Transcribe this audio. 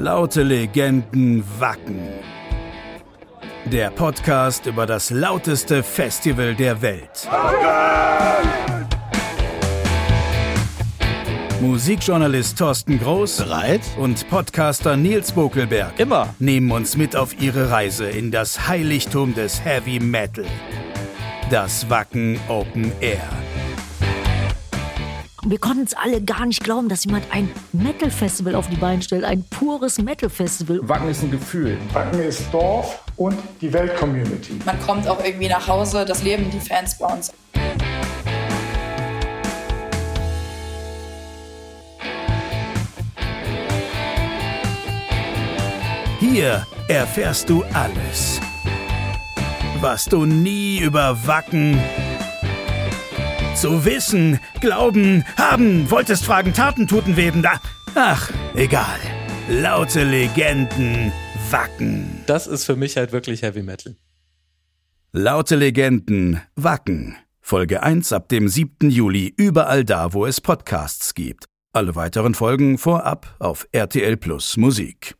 Laute Legenden Wacken. Der Podcast über das lauteste Festival der Welt. Musikjournalist Thorsten Groß Bereit? und Podcaster Nils Bokelberg Immer. nehmen uns mit auf ihre Reise in das Heiligtum des Heavy Metal. Das Wacken Open Air. Wir konnten es alle gar nicht glauben, dass jemand ein Metal-Festival auf die Beine stellt. Ein pures Metal-Festival. Wacken ist ein Gefühl. Wacken ist Dorf und die Weltcommunity. Man kommt auch irgendwie nach Hause, das leben die Fans bei uns. Hier erfährst du alles, was du nie über Wacken zu wissen, glauben, haben, wolltest fragen, Taten tuten weben, da. Ach, egal. Laute Legenden, Wacken. Das ist für mich halt wirklich Heavy Metal. Laute Legenden, Wacken. Folge 1 ab dem 7. Juli überall da, wo es Podcasts gibt. Alle weiteren Folgen vorab auf RTL Plus Musik.